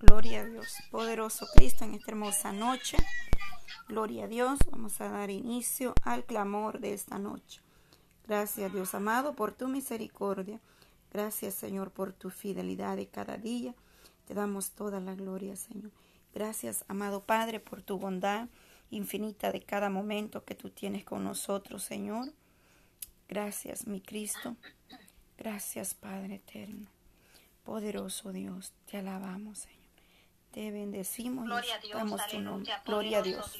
Gloria a Dios. Poderoso Cristo en esta hermosa noche. Gloria a Dios. Vamos a dar inicio al clamor de esta noche. Gracias Dios amado por tu misericordia. Gracias Señor por tu fidelidad de cada día. Te damos toda la gloria Señor. Gracias amado Padre por tu bondad infinita de cada momento que tú tienes con nosotros Señor. Gracias mi Cristo. Gracias Padre eterno. Poderoso Dios, te alabamos, Señor. Te bendecimos Gloria a Dios, tu nombre. Gloria a Dios.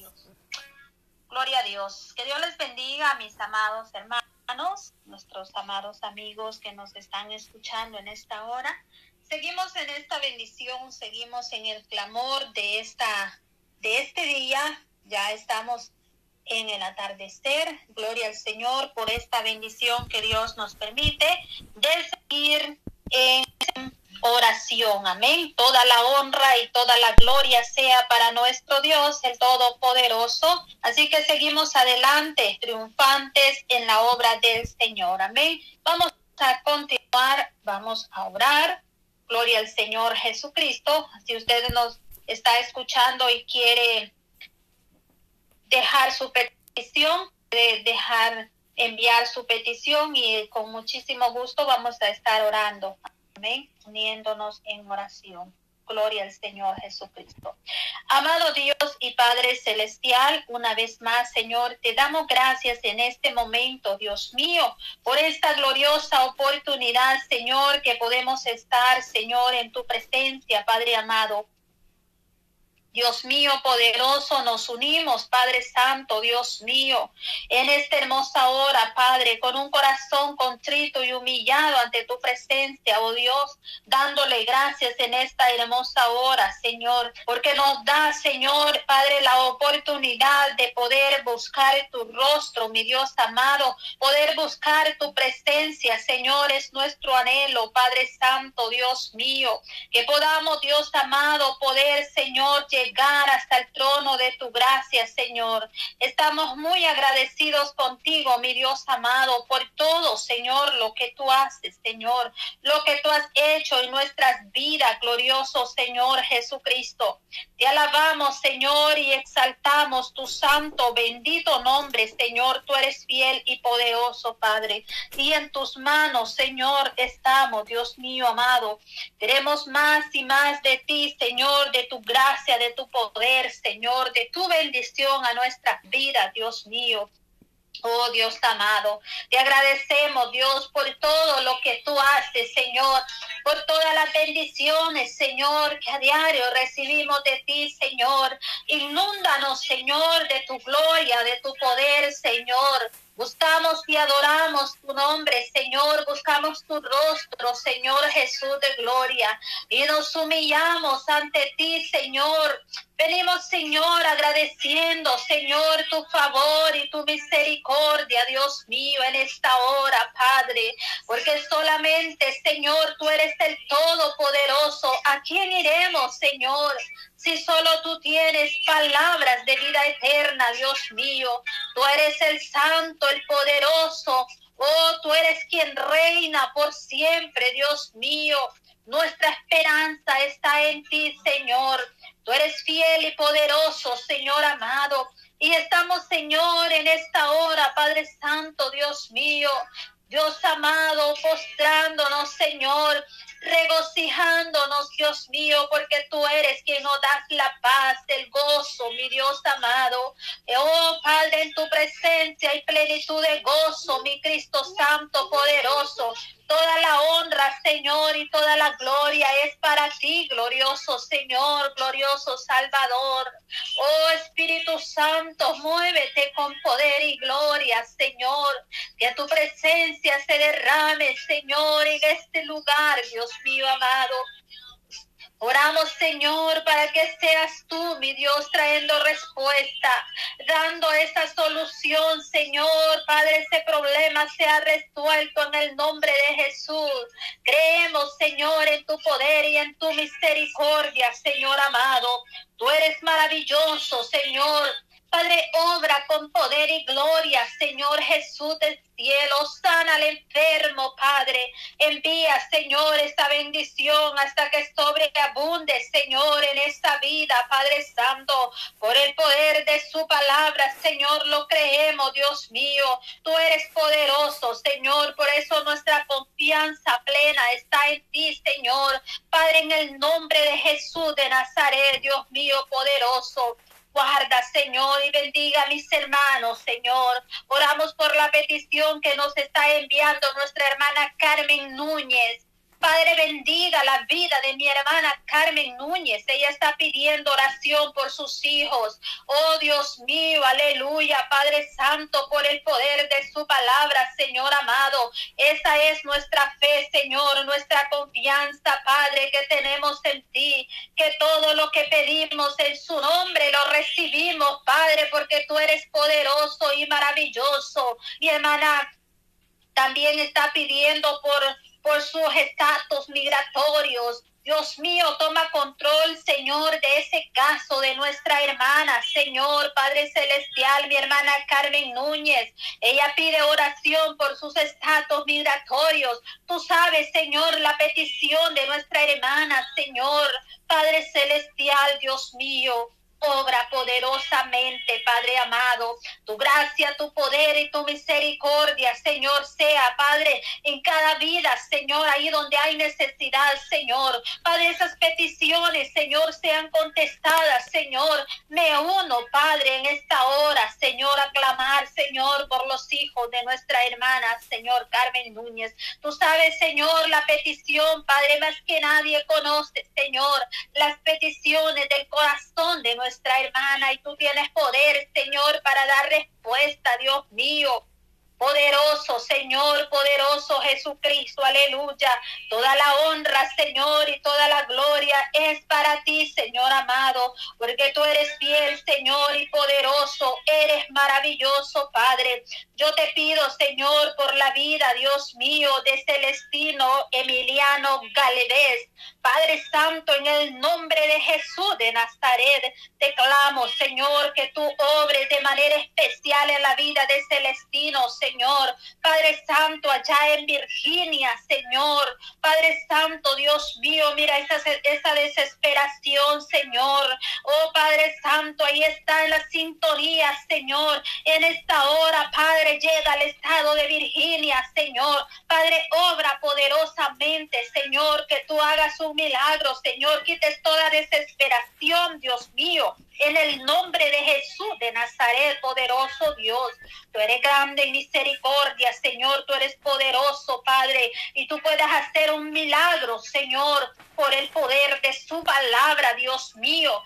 Gloria a Dios. Que Dios les bendiga, mis amados hermanos, nuestros amados amigos que nos están escuchando en esta hora. Seguimos en esta bendición, seguimos en el clamor de esta de este día. Ya estamos en el atardecer. Gloria al Señor por esta bendición que Dios nos permite de seguir en oración. Amén. Toda la honra y toda la gloria sea para nuestro Dios, el Todopoderoso. Así que seguimos adelante, triunfantes en la obra del Señor. Amén. Vamos a continuar, vamos a orar. Gloria al Señor Jesucristo. Si usted nos está escuchando y quiere dejar su petición, de dejar enviar su petición y con muchísimo gusto vamos a estar orando. Amén. Uniéndonos en oración. Gloria al Señor Jesucristo. Amado Dios y Padre Celestial, una vez más, Señor, te damos gracias en este momento, Dios mío, por esta gloriosa oportunidad, Señor, que podemos estar, Señor, en tu presencia, Padre amado. Dios mío poderoso, nos unimos, Padre Santo, Dios mío, en esta hermosa hora, Padre, con un corazón contrito y humillado ante tu presencia, oh Dios, dándole gracias en esta hermosa hora, Señor, porque nos da, Señor, Padre, la oportunidad de poder buscar tu rostro, mi Dios amado, poder buscar tu presencia, Señor, es nuestro anhelo, Padre Santo, Dios mío, que podamos, Dios amado, poder, Señor, llegar hasta el trono de tu gracia, Señor. Estamos muy agradecidos contigo, mi Dios amado, por todo, Señor, lo que tú haces, Señor, lo que tú has hecho en nuestras vidas, glorioso Señor Jesucristo. Te alabamos, Señor, y exaltamos tu santo, bendito nombre, Señor. Tú eres fiel y poderoso, Padre. Y en tus manos, Señor, estamos, Dios mío amado. Queremos más y más de ti, Señor, de tu gracia, de tu poder, Señor, de tu bendición a nuestra vida, Dios mío. Oh Dios amado, te agradecemos Dios por todo lo que tú haces, Señor, por todas las bendiciones, Señor, que a diario recibimos de ti, Señor. Inúndanos, Señor, de tu gloria, de tu poder, Señor. Buscamos y adoramos tu nombre, Señor. Buscamos tu rostro, Señor Jesús de gloria. Y nos humillamos ante ti, Señor. Venimos, Señor, agradeciendo, Señor, tu favor y tu misericordia, Dios mío, en esta hora, Padre. Porque solamente, Señor, tú eres el Todopoderoso. ¿A quién iremos, Señor? Si solo tú tienes palabras de vida eterna, Dios mío. Tú eres el Santo, el Poderoso. Oh, tú eres quien reina por siempre, Dios mío. Nuestra esperanza está en ti, Señor. Tú eres fiel y poderoso, Señor amado. Y estamos, Señor, en esta hora, Padre Santo, Dios mío. Dios amado, postrándonos, Señor, regocijándonos, Dios mío, porque tú eres quien nos das la paz, el gozo, mi Dios amado. Oh, Padre, en tu presencia hay plenitud de gozo, mi Cristo Santo, poderoso. Toda la honra, Señor, y toda la gloria es para ti, glorioso Señor, glorioso Salvador. Oh Espíritu Santo, muévete con poder y gloria, Señor. Que tu presencia se derrame, Señor, en este lugar, Dios mío amado. Oramos, Señor, para que seas tú, mi Dios, trayendo respuesta, dando esa solución, Señor. Padre, ese problema sea resuelto en el nombre de Jesús. Creemos, Señor, en tu poder y en tu misericordia, Señor amado. Tú eres maravilloso, Señor. Padre, obra con poder y gloria, Señor Jesús del cielo. Sana al enfermo, Padre. Envía, Señor, esta bendición hasta que sobreabunde, Señor, en esta vida, Padre Santo. Por el poder de su palabra, Señor, lo creemos, Dios mío. Tú eres poderoso, Señor. Por eso nuestra confianza plena está en ti, Señor. Padre, en el nombre de Jesús de Nazaret, Dios mío, poderoso. Guarda, Señor, y bendiga a mis hermanos, Señor. Oramos por la petición que nos está enviando nuestra hermana Carmen Núñez. Padre, bendiga la vida de mi hermana Carmen Núñez. Ella está pidiendo oración por sus hijos. Oh Dios mío, aleluya, Padre Santo, por el poder de su palabra, Señor amado. Esa es nuestra fe, Señor, nuestra confianza, Padre, que tenemos en ti. Que todo lo que pedimos en su nombre lo recibimos, Padre, porque tú eres poderoso y maravilloso. Mi hermana también está pidiendo por por sus estatus migratorios. Dios mío, toma control, Señor, de ese caso de nuestra hermana, Señor, Padre Celestial, mi hermana Carmen Núñez. Ella pide oración por sus estatus migratorios. Tú sabes, Señor, la petición de nuestra hermana, Señor, Padre Celestial, Dios mío. Obra poderosamente, Padre amado. Tu gracia, tu poder y tu misericordia, Señor, sea, Padre, en cada vida, Señor, ahí donde hay necesidad, Señor. Padre, esas peticiones, Señor, sean contestadas, Señor. Me uno, Padre, en esta hora, Señor, a clamar, Señor, por los hijos de nuestra hermana, Señor Carmen Núñez. Tú sabes, Señor, la petición, Padre, más que nadie conoce, Señor, las peticiones del corazón de nuestra nuestra hermana y tú tienes poder, Señor, para dar respuesta, Dios mío. Poderoso Señor, poderoso Jesucristo, aleluya. Toda la honra, Señor, y toda la gloria es para ti, Señor amado, porque tú eres fiel, Señor, y poderoso. Eres maravilloso, Padre. Yo te pido, Señor, por la vida, Dios mío, de Celestino Emiliano Galvez. Padre Santo, en el nombre de Jesús de Nazaret, te clamo, Señor, que tú obres de manera especial en la vida de Celestino, Señor. Padre Santo, allá en Virginia, Señor. Padre Santo, Dios mío, mira esa, esa desesperación, Señor. Oh Padre Santo, ahí está en la sintonía, Señor. En esta hora, Padre, llega al estado de Virginia, Señor. Padre, obra poderosamente, Señor, que tú hagas un milagro, Señor. Quites toda desesperación, Dios mío. En el nombre de Jesús de Nazaret, poderoso Dios. Tú eres grande en misericordia, Señor. Tú eres poderoso, Padre. Y tú puedes hacer un milagro, Señor, por el poder de su palabra, Dios mío.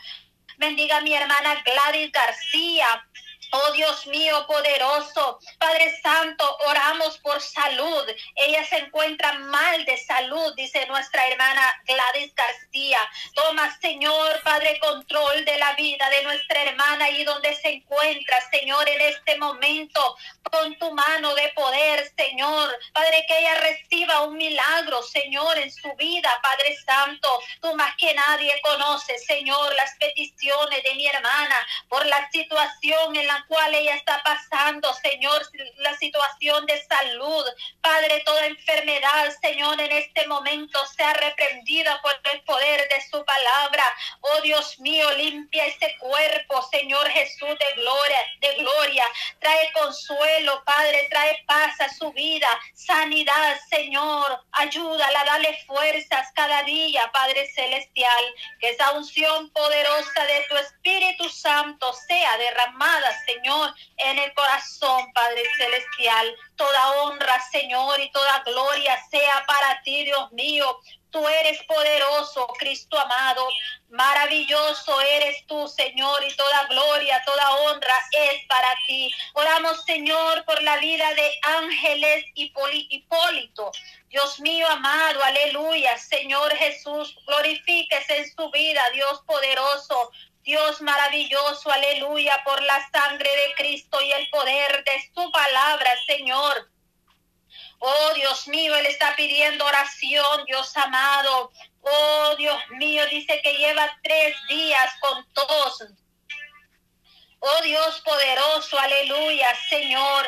Bendiga a mi hermana Gladys García. Oh Dios mío poderoso, Padre Santo, oramos por salud. Ella se encuentra mal de salud, dice nuestra hermana Gladys García. Toma, Señor, Padre, control de la vida de nuestra hermana y donde se encuentra, Señor, en este momento, con tu mano de poder, Señor. Padre, que ella reciba un milagro, Señor, en su vida, Padre Santo. Tú más que nadie conoces, Señor, las peticiones de mi hermana por la situación en la cual ella está pasando, Señor, la situación de salud. Padre, toda enfermedad, Señor, en este momento sea reprendida por el poder de su palabra. Oh Dios mío, limpia ese cuerpo, Señor Jesús de gloria, de gloria. Trae consuelo, Padre, trae paz a su vida, sanidad, Señor. Ayúdala, dale fuerzas cada día, Padre celestial. Que esa unción poderosa de tu Espíritu Santo sea derramada, Señor Señor, en el corazón, Padre Celestial. Toda honra, Señor, y toda gloria sea para ti, Dios mío. Tú eres poderoso, Cristo amado. Maravilloso eres tú, Señor, y toda gloria, toda honra es para ti. Oramos, Señor, por la vida de Ángeles y Hipólito. Dios mío amado, aleluya. Señor Jesús, glorifíquese en su vida, Dios poderoso. Dios maravilloso, aleluya, por la sangre de Cristo y el poder de su palabra, Señor. Oh Dios mío, Él está pidiendo oración, Dios amado. Oh Dios mío, dice que lleva tres días con tos. Oh Dios poderoso, aleluya, Señor.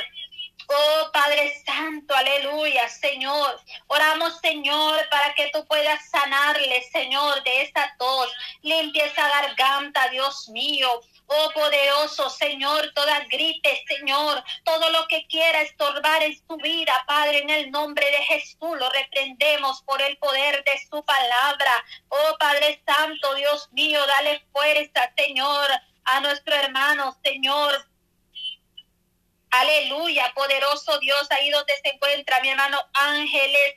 Oh Padre Santo, aleluya, Señor. Oramos, Señor, para que tú puedas sanarle, Señor, de esa tos. Limpia esa garganta, Dios mío. Oh poderoso Señor, toda gripe, Señor, todo lo que quiera estorbar en su vida, Padre, en el nombre de Jesús, lo reprendemos por el poder de su palabra. Oh Padre Santo, Dios mío, dale fuerza, Señor, a nuestro hermano, Señor. Aleluya, poderoso Dios, ahí donde se encuentra mi hermano Ángeles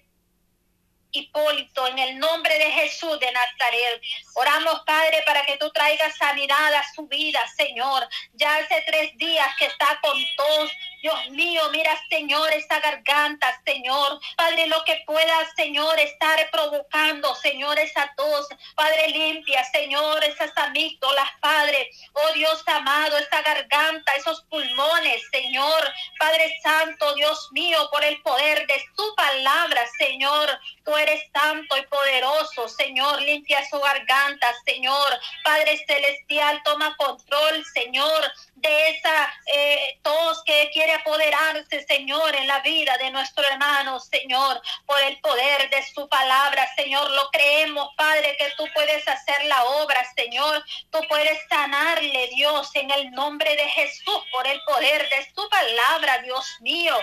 Hipólito, en el nombre de Jesús de Nazaret. Oramos, Padre, para que tú traigas sanidad a su vida, Señor. Ya hace tres días que está con tos. Dios mío, mira, Señor, esa garganta, Señor. Padre, lo que pueda, Señor, estar provocando, Señor, esa tos. Padre, limpia, Señor, esas amígdalas, Padre. Oh Dios amado, esa garganta, esos pulmones, Señor. Padre Santo, Dios mío, por el poder de su palabra, Señor eres santo y poderoso, Señor. Limpia su garganta, Señor. Padre Celestial, toma control, Señor, de esa eh, tos que quiere apoderarse, Señor, en la vida de nuestro hermano, Señor, por el poder de su palabra, Señor. Lo creemos, Padre, que tú puedes hacer la obra, Señor. Tú puedes sanarle, Dios, en el nombre de Jesús, por el poder de su palabra, Dios mío.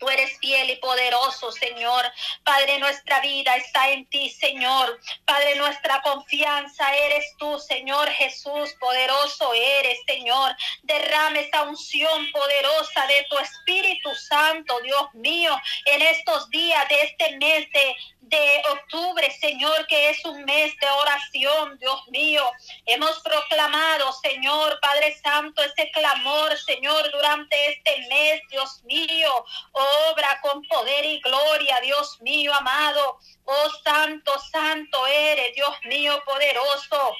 Tú eres fiel y poderoso, Señor. Padre, nuestra vida está en ti, Señor. Padre, nuestra confianza eres tú, Señor Jesús. Poderoso eres, Señor. Derrame esa unción poderosa de tu Espíritu Santo, Dios mío, en estos días de este mes de, de octubre, Señor, que es un mes de oración, Dios mío. Hemos proclamado, Señor, Padre Santo, ese clamor, Señor, durante este mes, Dios mío. Obra con poder y gloria, Dios mío amado. Oh Santo, Santo eres, Dios mío poderoso.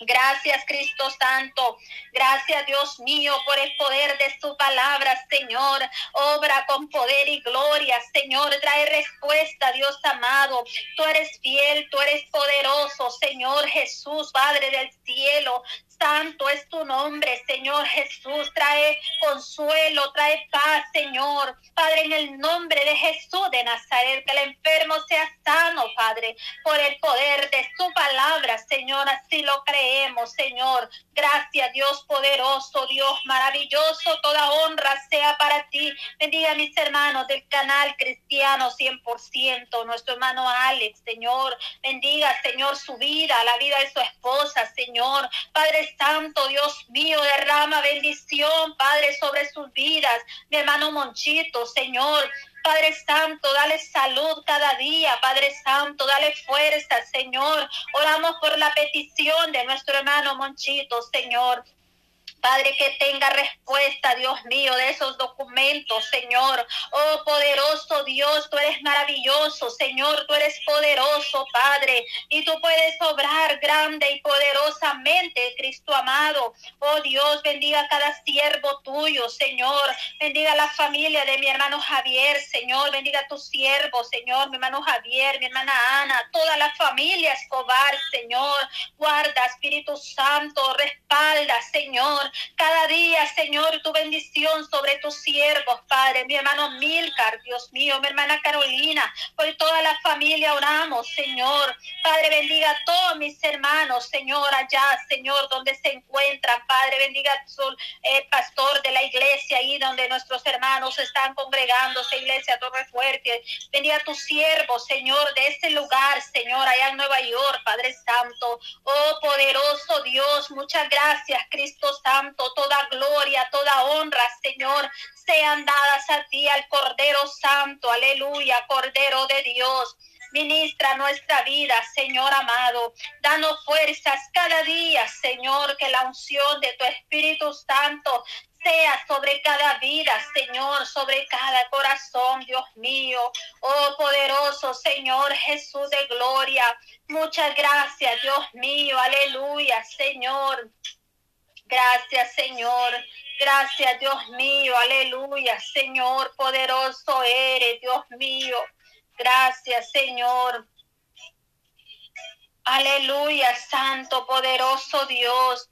Gracias Cristo Santo. Gracias Dios mío por el poder de su palabra, Señor. Obra con poder y gloria, Señor. Trae respuesta, Dios amado. Tú eres fiel, tú eres poderoso, Señor Jesús, Padre del cielo. Santo es tu nombre, Señor Jesús. Trae consuelo, trae paz, Señor. Padre, en el nombre de Jesús de Nazaret, que el enfermo sea sano, Padre, por el poder de su palabra, Señor. Así lo creemos, Señor. Gracias, Dios poderoso, Dios maravilloso. Toda honra sea para ti. Bendiga a mis hermanos del canal cristiano 100%. Nuestro hermano Alex, Señor. Bendiga, Señor, su vida, la vida de su esposa, Señor. Padre Santo, Dios mío, derrama bendición, Padre, sobre sus vidas. Mi hermano Monchito, Señor, Padre Santo, dale salud cada día, Padre Santo, dale fuerza, Señor. Oramos por la petición de nuestro hermano Monchito, Señor. Padre, que tenga respuesta, Dios mío, de esos documentos, Señor. Oh, poderoso Dios, tú eres maravilloso, Señor, tú eres poderoso, Padre, y tú puedes obrar grande y poderosamente, Cristo amado. Oh, Dios, bendiga a cada siervo tuyo, Señor. Bendiga a la familia de mi hermano Javier, Señor. Bendiga a tu siervo, Señor, mi hermano Javier, mi hermana Ana, toda la familia Escobar, Señor. Guarda, Espíritu Santo, respalda, Señor cada día, Señor, tu bendición sobre tus siervos, Padre. Mi hermano Milcar, Dios mío, mi hermana Carolina, por toda la familia oramos, Señor. Padre, bendiga a todos mis hermanos, Señor, allá, Señor, donde se encuentran. Padre, bendiga al eh, pastor de la iglesia, ahí donde nuestros hermanos están congregándose, iglesia Torre Fuerte. Bendiga a tus siervos, Señor, de ese lugar, Señor, allá en Nueva York, Padre Santo. Oh, poderoso Dios, muchas gracias, Cristo Santo toda gloria, toda honra, Señor, sean dadas a ti, al Cordero Santo, aleluya, Cordero de Dios. Ministra nuestra vida, Señor amado. Danos fuerzas cada día, Señor, que la unción de tu Espíritu Santo sea sobre cada vida, Señor, sobre cada corazón, Dios mío. Oh poderoso Señor Jesús de gloria. Muchas gracias, Dios mío. Aleluya, Señor. Gracias, Señor. Gracias, Dios mío. Aleluya, Señor. Poderoso eres, Dios mío. Gracias, Señor. Aleluya, Santo, poderoso Dios.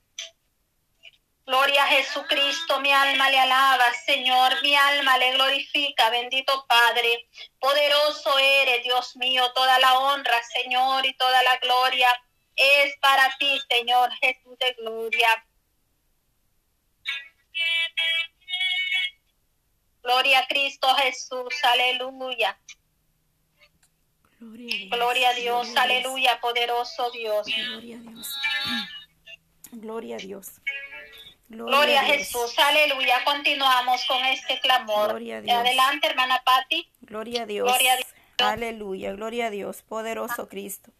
Gloria a Jesucristo, mi alma le alaba, Señor, mi alma le glorifica, bendito Padre. Poderoso eres, Dios mío, toda la honra, Señor, y toda la gloria es para ti, Señor Jesús de gloria. Gloria a Cristo Jesús, aleluya. Gloria a Dios, aleluya, poderoso Dios. Gloria a Dios. Gloria a Dios. Gloria, a Jesús, aleluya. Continuamos con este clamor. Gloria a Dios. Adelante, hermana Patti. Gloria a Dios. Gloria a Dios. Aleluya, gloria a Dios, poderoso Cristo.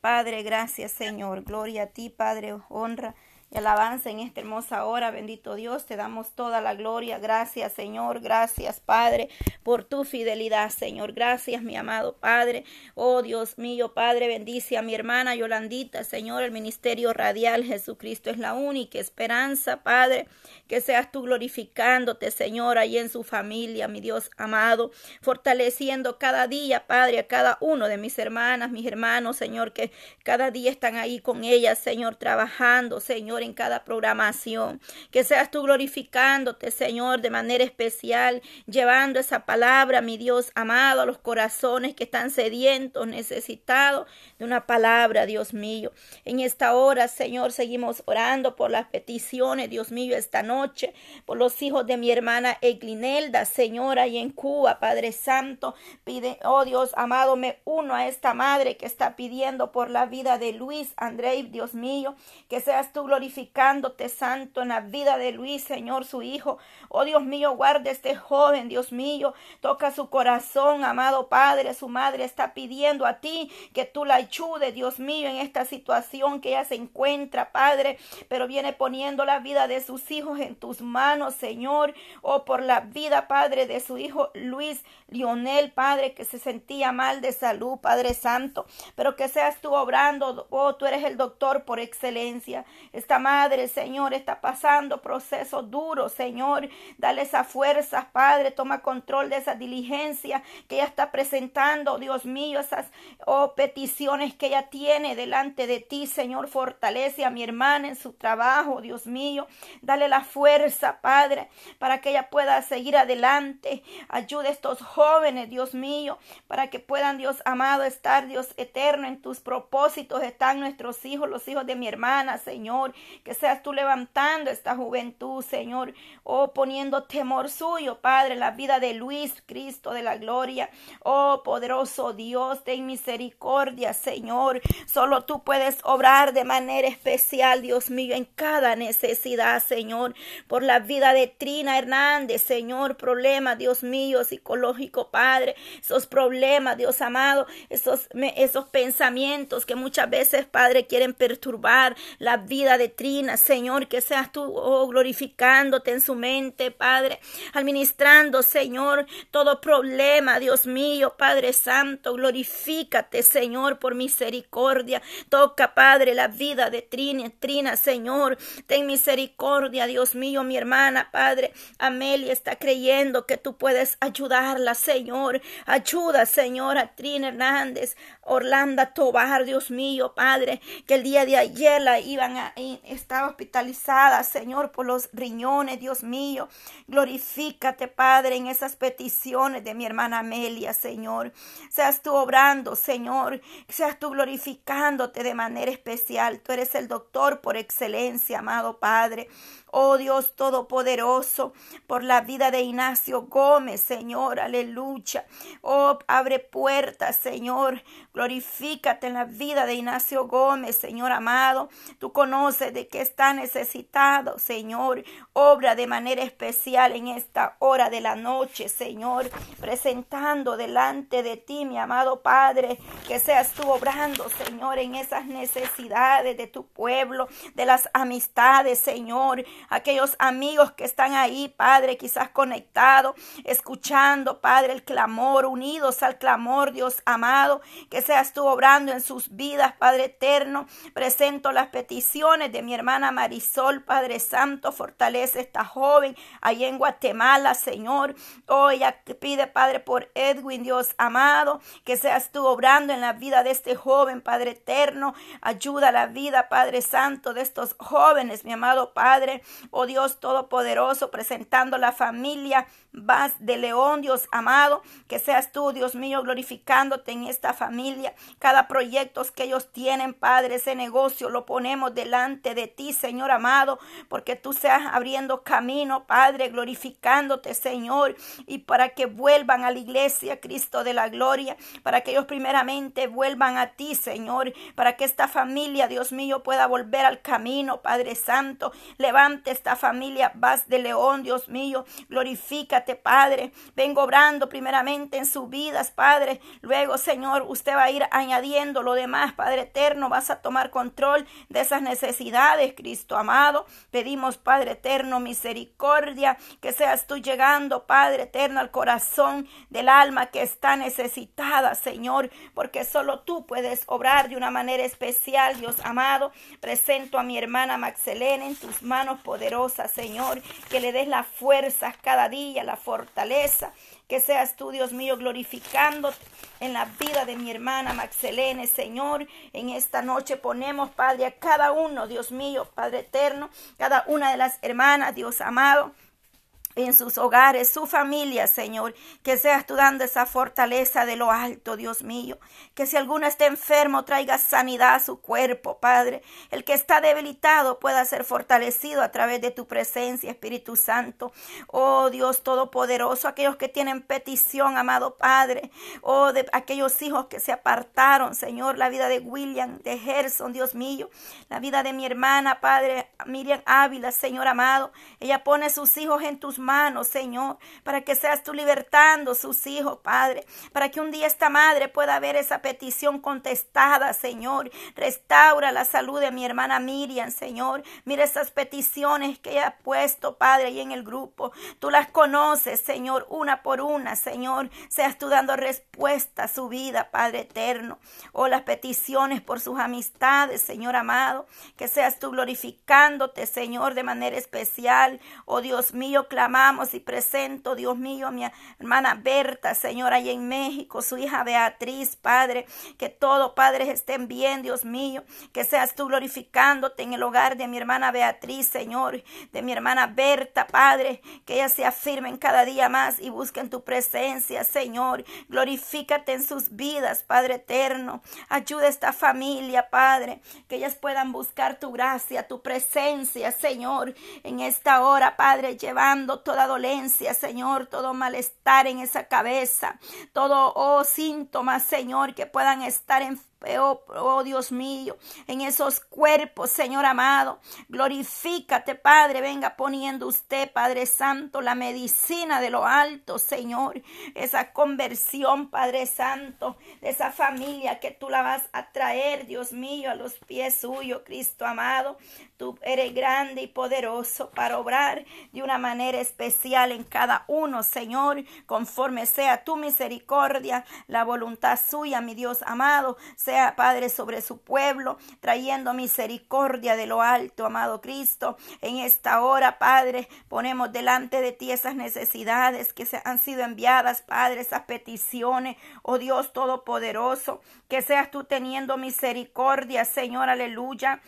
Padre, gracias Señor. Gloria a ti, Padre, honra y alabanza en esta hermosa hora. Bendito Dios, te damos toda la gloria. Gracias, Señor. Gracias, Padre, por tu fidelidad, Señor. Gracias, mi amado Padre. Oh Dios mío, Padre, bendice a mi hermana Yolandita, Señor. El ministerio radial Jesucristo es la única esperanza, Padre. Que seas tú glorificándote, Señor, ahí en su familia, mi Dios amado. Fortaleciendo cada día, Padre, a cada uno de mis hermanas, mis hermanos, Señor, que cada día están ahí con ellas, Señor, trabajando, Señor en cada programación. Que seas tú glorificándote, Señor, de manera especial, llevando esa palabra, mi Dios amado, a los corazones que están sedientos, necesitados de una palabra, Dios mío. En esta hora, Señor, seguimos orando por las peticiones, Dios mío, esta noche, por los hijos de mi hermana Eglinelda, Señora, y en Cuba, Padre Santo, pide, oh Dios amado, me uno a esta madre que está pidiendo por la vida de Luis André, Dios mío, que seas tú glorificando glorificándote, Santo, en la vida de Luis, Señor, su hijo. Oh Dios mío, guarde este joven, Dios mío. Toca su corazón, amado Padre. Su madre está pidiendo a ti que tú la ayudes, Dios mío, en esta situación que ella se encuentra, Padre. Pero viene poniendo la vida de sus hijos en tus manos, Señor. Oh, por la vida, Padre, de su hijo Luis Lionel, Padre, que se sentía mal de salud, Padre Santo. Pero que seas tú obrando, oh, tú eres el doctor por excelencia. Madre, Señor, está pasando procesos duros, Señor. Dale esa fuerza, Padre. Toma control de esa diligencia que ella está presentando, Dios mío, esas oh, peticiones que ella tiene delante de ti, Señor. Fortalece a mi hermana en su trabajo, Dios mío. Dale la fuerza, Padre, para que ella pueda seguir adelante. Ayude a estos jóvenes, Dios mío, para que puedan, Dios amado, estar, Dios eterno, en tus propósitos están nuestros hijos, los hijos de mi hermana, Señor que seas tú levantando esta juventud, Señor, oh poniendo temor suyo, Padre, la vida de Luis Cristo de la gloria, oh poderoso Dios, ten misericordia, Señor, solo tú puedes obrar de manera especial, Dios mío, en cada necesidad, Señor, por la vida de Trina Hernández, Señor, problemas, Dios mío, psicológico, Padre, esos problemas, Dios amado, esos, esos pensamientos que muchas veces, Padre, quieren perturbar la vida de Trina, Señor, que seas tú oh, glorificándote en su mente, Padre, administrando, Señor, todo problema, Dios mío, Padre Santo, glorifícate, Señor, por misericordia. Toca, Padre, la vida de Trina, Trina, Señor, ten misericordia, Dios mío, mi hermana, Padre, Amelia está creyendo que tú puedes ayudarla, Señor. Ayuda, Señor, a Trina Hernández, Orlando Tobar, Dios mío, Padre, que el día de ayer la iban a estaba hospitalizada, Señor, por los riñones, Dios mío. Glorifícate, Padre, en esas peticiones de mi hermana Amelia, Señor. Seas tú obrando, Señor. Seas tú glorificándote de manera especial. Tú eres el doctor por excelencia, amado Padre. Oh Dios Todopoderoso, por la vida de Ignacio Gómez, Señor, aleluya. Oh, abre puertas, Señor. Glorifícate en la vida de Ignacio Gómez, Señor amado. Tú conoces de qué está necesitado, Señor. Obra de manera especial en esta hora de la noche, Señor. Presentando delante de ti, mi amado Padre, que seas tú obrando, Señor, en esas necesidades de tu pueblo, de las amistades, Señor aquellos amigos que están ahí, Padre, quizás conectados, escuchando, Padre, el clamor, unidos al clamor, Dios amado, que seas tú obrando en sus vidas, Padre eterno. Presento las peticiones de mi hermana Marisol, Padre Santo, fortalece esta joven ahí en Guatemala, Señor. Hoy ella pide, Padre, por Edwin, Dios amado, que seas tú obrando en la vida de este joven, Padre eterno. Ayuda a la vida, Padre Santo, de estos jóvenes, mi amado Padre. Oh Dios Todopoderoso, presentando la familia Vas de León, Dios amado, que seas tú, Dios mío, glorificándote en esta familia. Cada proyecto que ellos tienen, Padre, ese negocio lo ponemos delante de ti, Señor amado, porque tú seas abriendo camino, Padre, glorificándote, Señor, y para que vuelvan a la iglesia, Cristo de la gloria, para que ellos primeramente vuelvan a ti, Señor, para que esta familia, Dios mío, pueda volver al camino, Padre Santo. Esta familia, vas de León, Dios mío, glorifica Padre. Vengo obrando primeramente en sus vidas, Padre. Luego, Señor, usted va a ir añadiendo lo demás, Padre eterno. Vas a tomar control de esas necesidades, Cristo amado. Pedimos, Padre eterno, misericordia, que seas tú llegando, Padre eterno, al corazón del alma que está necesitada, Señor, porque solo tú puedes obrar de una manera especial, Dios amado. Presento a mi hermana Maxelena en tus manos poderosas, Señor, que le des las fuerzas cada día, fortaleza. Que seas tú, Dios mío, glorificándote en la vida de mi hermana Maxelene, Señor. En esta noche ponemos, Padre, a cada uno, Dios mío, Padre eterno, cada una de las hermanas, Dios amado en sus hogares, su familia, Señor, que seas tú dando esa fortaleza de lo alto, Dios mío, que si alguno está enfermo, traiga sanidad a su cuerpo, Padre, el que está debilitado pueda ser fortalecido a través de tu presencia, Espíritu Santo, oh Dios Todopoderoso, aquellos que tienen petición, amado Padre, oh de aquellos hijos que se apartaron, Señor, la vida de William, de Gerson, Dios mío, la vida de mi hermana, Padre, Miriam Ávila, Señor amado, ella pone sus hijos en tus manos, Señor, para que seas tú libertando sus hijos, Padre, para que un día esta madre pueda ver esa petición contestada, Señor. Restaura la salud de mi hermana Miriam, Señor. Mira esas peticiones que ella ha puesto, Padre, ahí en el grupo. Tú las conoces, Señor, una por una, Señor. Seas tú dando respuesta a su vida, Padre eterno. O oh, las peticiones por sus amistades, Señor amado. Que seas tú glorificándote, Señor, de manera especial. Oh Dios mío, clama y presento, Dios mío, a mi hermana Berta, Señor, ahí en México, su hija Beatriz, Padre, que todo, Padre, estén bien, Dios mío, que seas tú glorificándote en el hogar de mi hermana Beatriz, Señor, de mi hermana Berta, Padre, que ellas se afirmen cada día más y busquen tu presencia, Señor, glorifícate en sus vidas, Padre eterno, ayuda a esta familia, Padre, que ellas puedan buscar tu gracia, tu presencia, Señor, en esta hora, Padre, llevando toda dolencia, Señor, todo malestar en esa cabeza, todo, oh, síntomas, Señor, que puedan estar en Oh, oh, Dios mío, en esos cuerpos, Señor amado. Glorifícate, Padre. Venga poniendo usted, Padre Santo, la medicina de lo alto, Señor. Esa conversión, Padre Santo, de esa familia que tú la vas a traer, Dios mío, a los pies suyos, Cristo amado. Tú eres grande y poderoso para obrar de una manera especial en cada uno, Señor, conforme sea tu misericordia, la voluntad suya, mi Dios amado. Padre, sobre su pueblo, trayendo misericordia de lo alto, amado Cristo. En esta hora, Padre, ponemos delante de ti esas necesidades que se han sido enviadas, Padre, esas peticiones, oh Dios Todopoderoso, que seas tú teniendo misericordia, Señor, aleluya.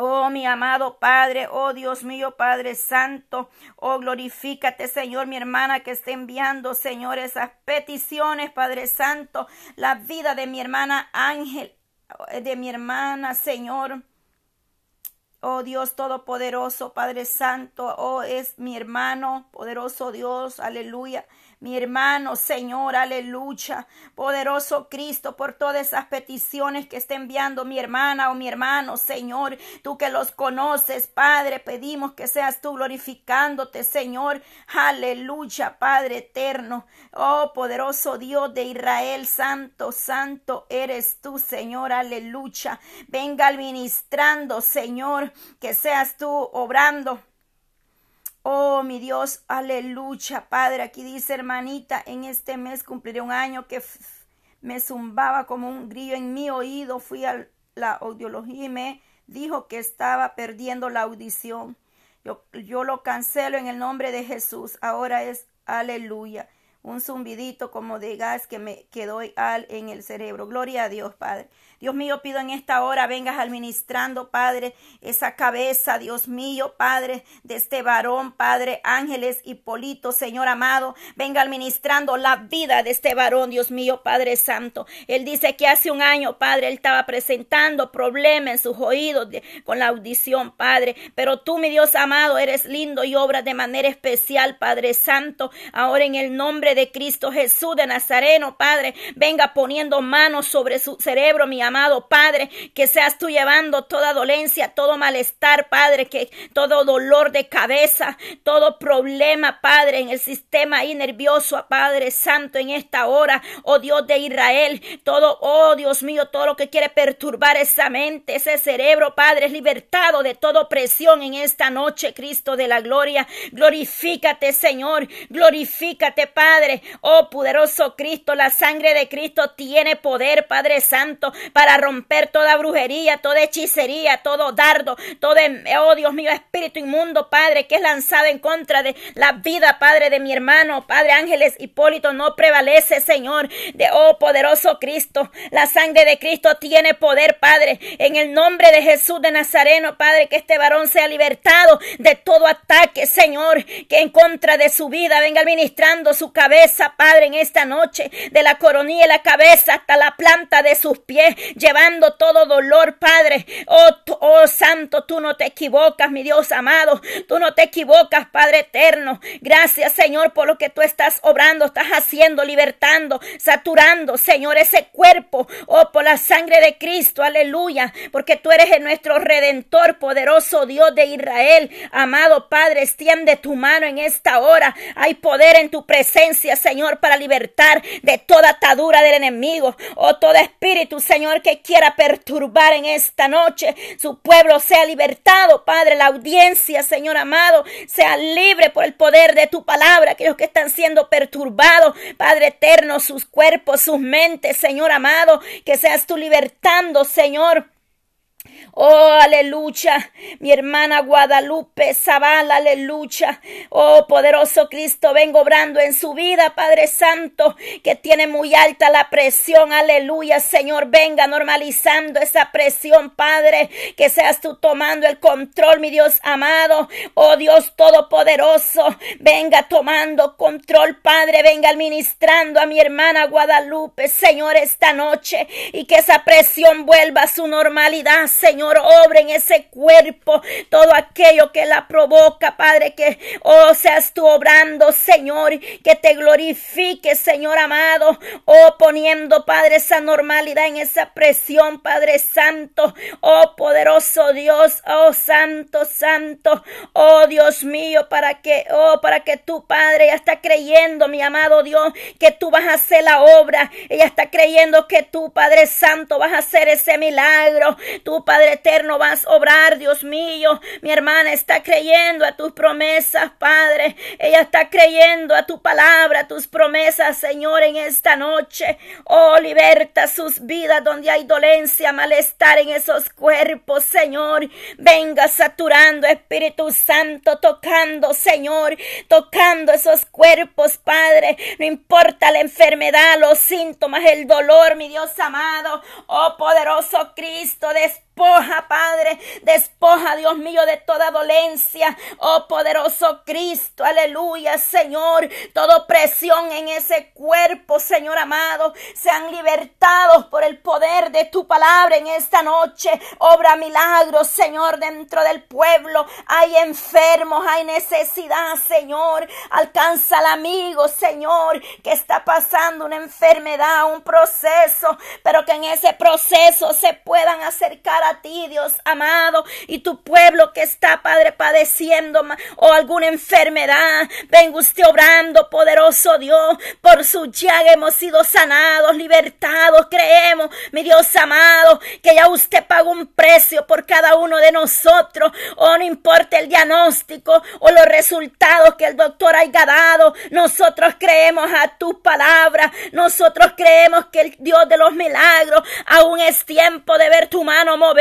Oh, mi amado Padre, oh Dios mío, Padre Santo, oh glorifícate, Señor, mi hermana que está enviando, Señor, esas peticiones, Padre Santo, la vida de mi hermana Ángel, de mi hermana, Señor. Oh Dios Todopoderoso, Padre Santo, oh es mi hermano, poderoso Dios, aleluya mi hermano, Señor, aleluya. Poderoso Cristo, por todas esas peticiones que está enviando mi hermana o mi hermano, Señor, tú que los conoces, Padre, pedimos que seas tú glorificándote, Señor. Aleluya, Padre eterno. Oh, poderoso Dios de Israel, santo, santo eres tú, Señor, aleluya. Venga ministrando, Señor, que seas tú obrando Oh, mi Dios, aleluya, Padre. Aquí dice, hermanita, en este mes cumpliré un año que me zumbaba como un grillo en mi oído. Fui a la audiología y me dijo que estaba perdiendo la audición. Yo, yo lo cancelo en el nombre de Jesús. Ahora es aleluya un zumbidito como de gas que me quedó al en el cerebro. Gloria a Dios, Padre. Dios mío, pido en esta hora vengas administrando, Padre, esa cabeza, Dios mío, Padre, de este varón, Padre, Ángeles Hipólito, Señor amado, venga administrando la vida de este varón, Dios mío, Padre Santo. Él dice que hace un año, Padre, él estaba presentando problemas en sus oídos con la audición, Padre, pero tú, mi Dios amado, eres lindo y obras de manera especial, Padre Santo. Ahora en el nombre de Cristo Jesús de Nazareno, Padre, venga poniendo manos sobre su cerebro, mi amado Padre, que seas tú llevando toda dolencia, todo malestar, Padre, que todo dolor de cabeza, todo problema, Padre, en el sistema ahí nervioso, Padre Santo, en esta hora, oh Dios de Israel, todo, oh Dios mío, todo lo que quiere perturbar esa mente, ese cerebro, Padre, es libertado de toda opresión en esta noche, Cristo de la gloria. Glorifícate, Señor, glorifícate, Padre, oh poderoso Cristo, la sangre de Cristo tiene poder, Padre Santo, para romper toda brujería, toda hechicería, todo dardo, todo, oh Dios mío, espíritu inmundo, Padre, que es lanzado en contra de la vida, Padre, de mi hermano, Padre Ángeles Hipólito, no prevalece, Señor, de, oh poderoso Cristo, la sangre de Cristo tiene poder, Padre, en el nombre de Jesús de Nazareno, Padre, que este varón sea libertado de todo ataque, Señor, que en contra de su vida venga administrando su cabeza, Padre, en esta noche, de la coronilla de la cabeza hasta la planta de sus pies, llevando todo dolor, Padre. Oh, oh Santo, tú no te equivocas, mi Dios amado. Tú no te equivocas, Padre eterno. Gracias, Señor, por lo que tú estás obrando, estás haciendo, libertando, saturando, Señor, ese cuerpo. Oh, por la sangre de Cristo, aleluya. Porque tú eres el nuestro redentor, poderoso Dios de Israel. Amado Padre, extiende tu mano en esta hora. Hay poder en tu presencia, Señor, para libertar de toda atadura del enemigo. Oh, todo espíritu, Señor, que quiera perturbar en esta noche. Su pueblo sea libertado, Padre. La audiencia, Señor amado, sea libre por el poder de tu palabra. Aquellos que están siendo perturbados, Padre eterno, sus cuerpos, sus mentes, Señor amado, que seas tú libertando, Señor Oh, aleluya. Mi hermana Guadalupe Zabal, aleluya. Oh, poderoso Cristo, vengo obrando en su vida, Padre Santo, que tiene muy alta la presión. Aleluya, Señor, venga normalizando esa presión, Padre. Que seas tú tomando el control, mi Dios amado. Oh, Dios Todopoderoso, venga tomando control, Padre. Venga administrando a mi hermana Guadalupe, Señor, esta noche. Y que esa presión vuelva a su normalidad, Señor, obra en ese cuerpo todo aquello que la provoca, Padre, que, oh, seas tú obrando, Señor, que te glorifique, Señor amado, oh, poniendo, Padre, esa normalidad en esa presión, Padre Santo, oh, poderoso Dios, oh, Santo, Santo, oh, Dios mío, para que, oh, para que tu Padre, ya está creyendo, mi amado Dios, que tú vas a hacer la obra, ella está creyendo que tú, Padre Santo, vas a hacer ese milagro, tú, Padre eterno, vas a obrar, Dios mío. Mi hermana está creyendo a tus promesas, Padre. Ella está creyendo a tu palabra, a tus promesas, Señor, en esta noche. Oh, liberta sus vidas donde hay dolencia, malestar en esos cuerpos, Señor. Venga saturando, Espíritu Santo, tocando, Señor, tocando esos cuerpos, Padre. No importa la enfermedad, los síntomas, el dolor, mi Dios amado. Oh, poderoso Cristo, después despoja, Padre, despoja, Dios mío, de toda dolencia. Oh poderoso Cristo, aleluya, Señor. Toda presión en ese cuerpo, Señor amado, sean libertados por el poder de tu palabra en esta noche. Obra milagros, Señor, dentro del pueblo. Hay enfermos, hay necesidad, Señor. Alcanza al amigo, Señor, que está pasando una enfermedad, un proceso, pero que en ese proceso se puedan acercar a a ti, Dios amado, y tu pueblo que está, Padre, padeciendo o alguna enfermedad. Venga usted obrando, poderoso Dios, por su llaga hemos sido sanados, libertados. Creemos, mi Dios amado, que ya usted pagó un precio por cada uno de nosotros. O oh, no importa el diagnóstico o los resultados que el doctor haya dado, nosotros creemos a tu palabra. Nosotros creemos que el Dios de los milagros aún es tiempo de ver tu mano mover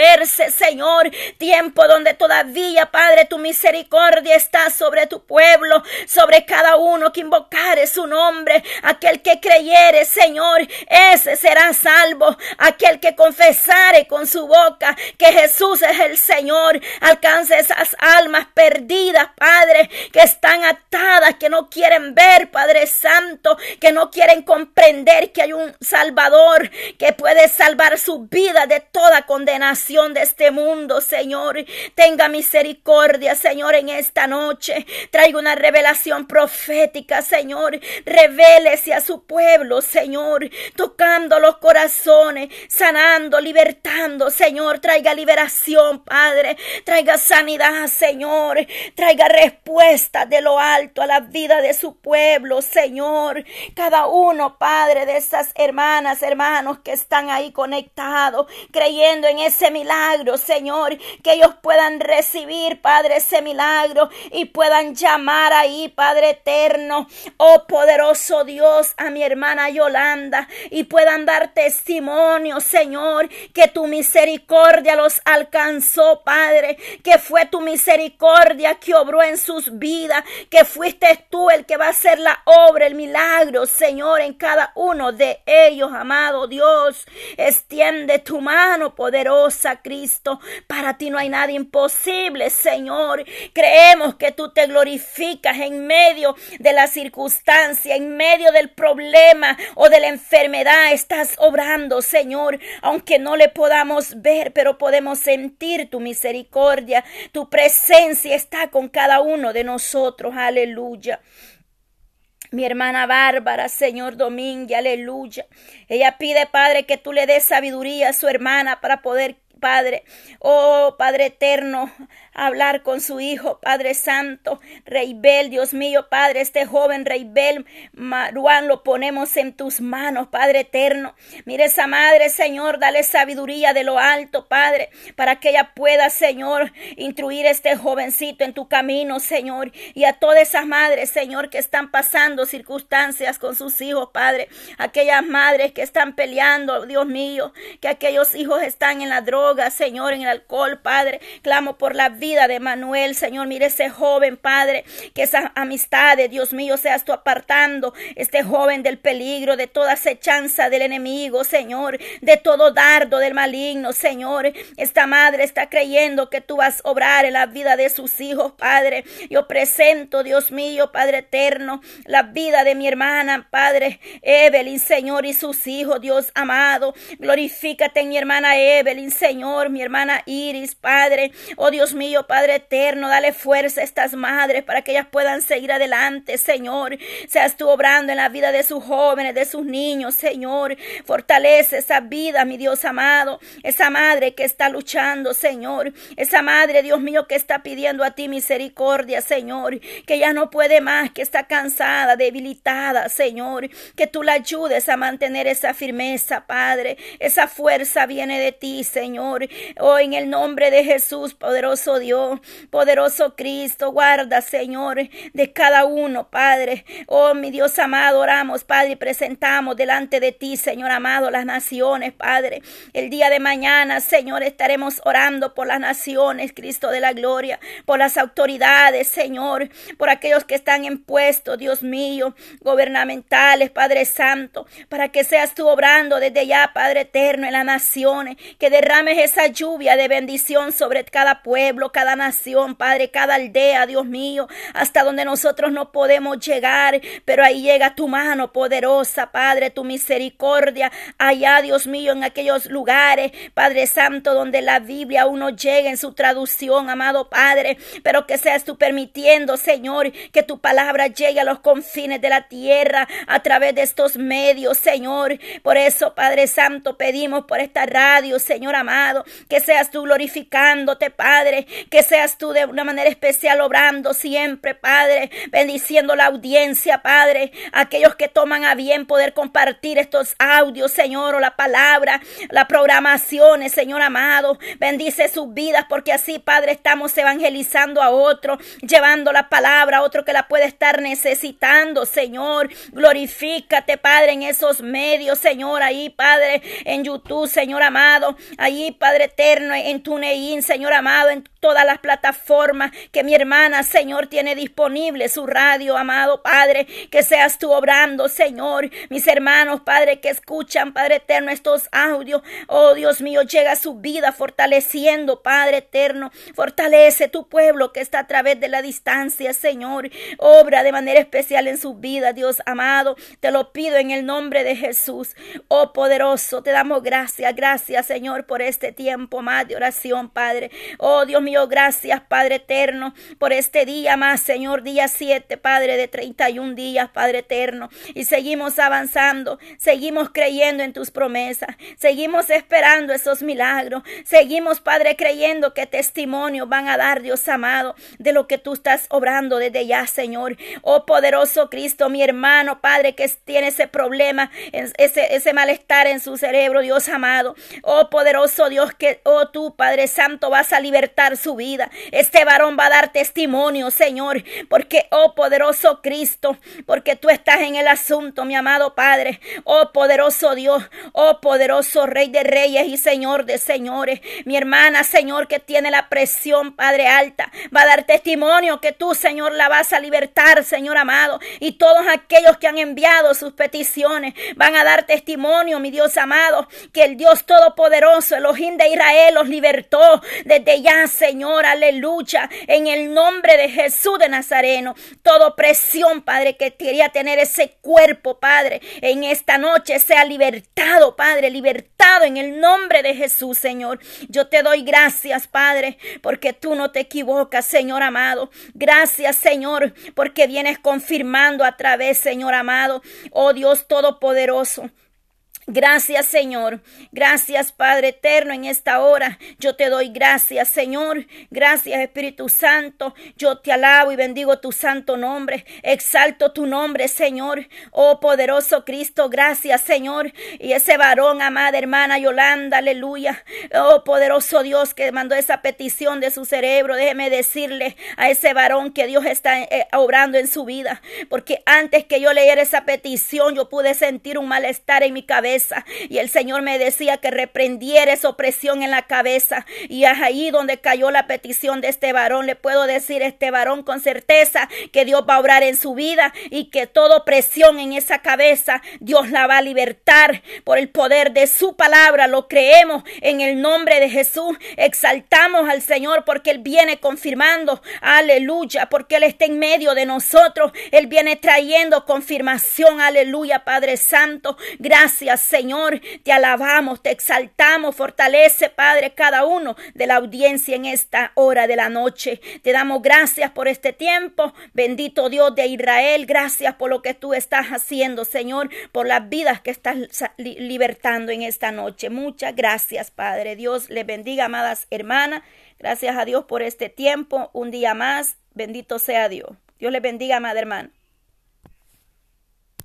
Señor. Tiempo donde todavía, Padre, tu misericordia está sobre tu pueblo, sobre cada uno que invocare su nombre. Aquel que creyere, Señor, ese será salvo. Aquel que confesare con su boca que Jesús es el Señor, alcance esas almas perdidas, Padre, que están atadas, que no quieren ver, Padre Santo, que no quieren comprender que hay un Salvador que puede salvar su vida de toda condenación de este mundo, Señor. Tenga misericordia, Señor, en esta noche. Traiga una revelación profética, Señor. Revélese a su pueblo, Señor, tocando los corazones, sanando, libertando, Señor. Traiga liberación, Padre. Traiga sanidad, Señor. Traiga respuesta de lo alto a la vida de su pueblo, Señor. Cada uno, Padre, de esas hermanas, hermanos que están ahí conectados, creyendo en ese milagro, Señor, que ellos puedan recibir, Padre, ese milagro y puedan llamar ahí, Padre eterno, oh poderoso Dios, a mi hermana Yolanda y puedan dar testimonio, Señor, que tu misericordia los alcanzó, Padre, que fue tu misericordia que obró en sus vidas, que fuiste tú el que va a hacer la obra, el milagro, Señor, en cada uno de ellos, amado Dios. Extiende tu mano poderosa, Cristo. Para ti no hay nada imposible, Señor. Creemos que tú te glorificas en medio de la circunstancia, en medio del problema o de la enfermedad. Estás obrando, Señor, aunque no le podamos ver, pero podemos sentir tu misericordia. Tu presencia está con cada uno de nosotros. Aleluya. Mi hermana Bárbara, Señor Domingue, aleluya. Ella pide, Padre, que tú le des sabiduría a su hermana para poder Padre. Oh, Padre eterno, hablar con su hijo, Padre Santo, Rey Bel, Dios mío, Padre, este joven Rey Bel, Maruán, lo ponemos en tus manos, Padre eterno. Mire esa madre, Señor, dale sabiduría de lo alto, Padre, para que ella pueda, Señor, instruir a este jovencito en tu camino, Señor, y a todas esas madres, Señor, que están pasando circunstancias con sus hijos, Padre, aquellas madres que están peleando, Dios mío, que aquellos hijos están en la droga, Señor, en el alcohol, Padre, clamo por la vida de Manuel, Señor. Mire ese joven, Padre, que esa amistad de Dios mío, seas tú apartando este joven del peligro, de toda acechanza del enemigo, Señor, de todo dardo del maligno, Señor. Esta madre está creyendo que tú vas a obrar en la vida de sus hijos, Padre. Yo presento, Dios mío, Padre eterno, la vida de mi hermana, Padre Evelyn, Señor, y sus hijos, Dios amado. Glorifícate en mi hermana Evelyn, Señor, mi hermana Iris, Padre. Oh Dios mío, Padre eterno, dale fuerza a estas madres para que ellas puedan seguir adelante, Señor. Seas tú obrando en la vida de sus jóvenes, de sus niños, Señor. Fortalece esa vida, mi Dios amado. Esa madre que está luchando, Señor. Esa madre, Dios mío, que está pidiendo a ti misericordia, Señor. Que ya no puede más, que está cansada, debilitada, Señor. Que tú la ayudes a mantener esa firmeza, Padre. Esa fuerza viene de ti, Señor. Oh, en el nombre de Jesús, poderoso Dios. Poderoso Cristo, guarda, Señor, de cada uno, Padre. Oh, mi Dios amado, oramos, Padre, y presentamos delante de ti, Señor amado, las naciones, Padre. El día de mañana, Señor, estaremos orando por las naciones, Cristo de la gloria, por las autoridades, Señor, por aquellos que están en puesto, Dios mío, gubernamentales, Padre Santo, para que seas tú obrando desde ya, Padre eterno, en las naciones, que derrames esa lluvia de bendición sobre cada pueblo, cada nación, Padre, cada aldea, Dios mío, hasta donde nosotros no podemos llegar, pero ahí llega tu mano poderosa, Padre, tu misericordia, allá, Dios mío, en aquellos lugares, Padre Santo, donde la Biblia aún no llega en su traducción, amado Padre, pero que seas tú permitiendo, Señor, que tu palabra llegue a los confines de la tierra a través de estos medios, Señor. Por eso, Padre Santo, pedimos por esta radio, Señor amado, que seas tú glorificándote, Padre, que seas tú de una manera especial obrando siempre, Padre, bendiciendo la audiencia, Padre, aquellos que toman a bien poder compartir estos audios, Señor, o la palabra, la programaciones, Señor amado, bendice sus vidas porque así, Padre, estamos evangelizando a otro, llevando la palabra a otro que la puede estar necesitando, Señor, glorifícate, Padre, en esos medios, Señor, ahí, Padre, en YouTube, Señor amado, allí, Padre eterno, en TuneIn, Señor amado, en todas las plataformas que mi hermana, Señor, tiene disponible, su radio, amado Padre, que seas tú obrando, Señor, mis hermanos, Padre, que escuchan, Padre eterno, estos audios, oh Dios mío, llega a su vida fortaleciendo, Padre eterno, fortalece tu pueblo que está a través de la distancia, Señor, obra de manera especial en su vida, Dios amado, te lo pido en el nombre de Jesús, oh poderoso, te damos gracias, gracias, Señor, por este tiempo más de oración, Padre, oh Dios mío, gracias, Padre eterno, por este día más, Señor, día 7, Padre, de 31 días, Padre eterno, y seguimos avanzando, seguimos creyendo en tus promesas, seguimos esperando esos milagros, seguimos, Padre, creyendo que testimonios van a dar, Dios amado, de lo que tú estás obrando desde ya, Señor. Oh poderoso Cristo, mi hermano, Padre, que tiene ese problema, ese, ese malestar en su cerebro, Dios amado. Oh poderoso Dios, que, oh tú, Padre Santo, vas a libertar su vida. Este varón va a dar testimonio, Señor, porque, oh poderoso Cristo, porque tú estás en el asunto, mi amado Padre. Oh poderoso Dios, oh poderoso Rey de Reyes y Señor de Señores. Mi hermana, Señor, que tiene la presión, Padre alta, va a dar testimonio que tú, Señor, la vas a libertar, Señor amado. Y todos aquellos que han enviado sus peticiones van a dar testimonio, mi Dios amado, que el Dios Todopoderoso, el De Israel, los libertó desde ya, Señor, aleluya, en el nombre de Jesús de Nazareno. Toda presión, Padre, que quería tener ese cuerpo, Padre, en esta noche sea libertado, Padre, libertado en el nombre de Jesús, Señor. Yo te doy gracias, Padre, porque tú no te equivocas, Señor amado. Gracias, Señor, porque vienes confirmando a través, Señor amado, oh Dios Todopoderoso Gracias Señor, gracias Padre eterno en esta hora. Yo te doy gracias Señor, gracias Espíritu Santo. Yo te alabo y bendigo tu santo nombre, exalto tu nombre Señor. Oh poderoso Cristo, gracias Señor. Y ese varón, amada hermana Yolanda, aleluya. Oh poderoso Dios que mandó esa petición de su cerebro, déjeme decirle a ese varón que Dios está eh, obrando en su vida. Porque antes que yo leyera esa petición, yo pude sentir un malestar en mi cabeza y el Señor me decía que reprendiera esa opresión en la cabeza y es ahí donde cayó la petición de este varón. Le puedo decir a este varón con certeza que Dios va a obrar en su vida y que toda opresión en esa cabeza Dios la va a libertar por el poder de su palabra. Lo creemos en el nombre de Jesús. Exaltamos al Señor porque Él viene confirmando. Aleluya, porque Él está en medio de nosotros. Él viene trayendo confirmación. Aleluya, Padre Santo. Gracias, Señor, te alabamos, te exaltamos, fortalece, Padre, cada uno de la audiencia en esta hora de la noche. Te damos gracias por este tiempo. Bendito Dios de Israel, gracias por lo que tú estás haciendo, Señor, por las vidas que estás libertando en esta noche. Muchas gracias, Padre. Dios le bendiga, amadas hermanas. Gracias a Dios por este tiempo, un día más. Bendito sea Dios. Dios le bendiga, amada hermana.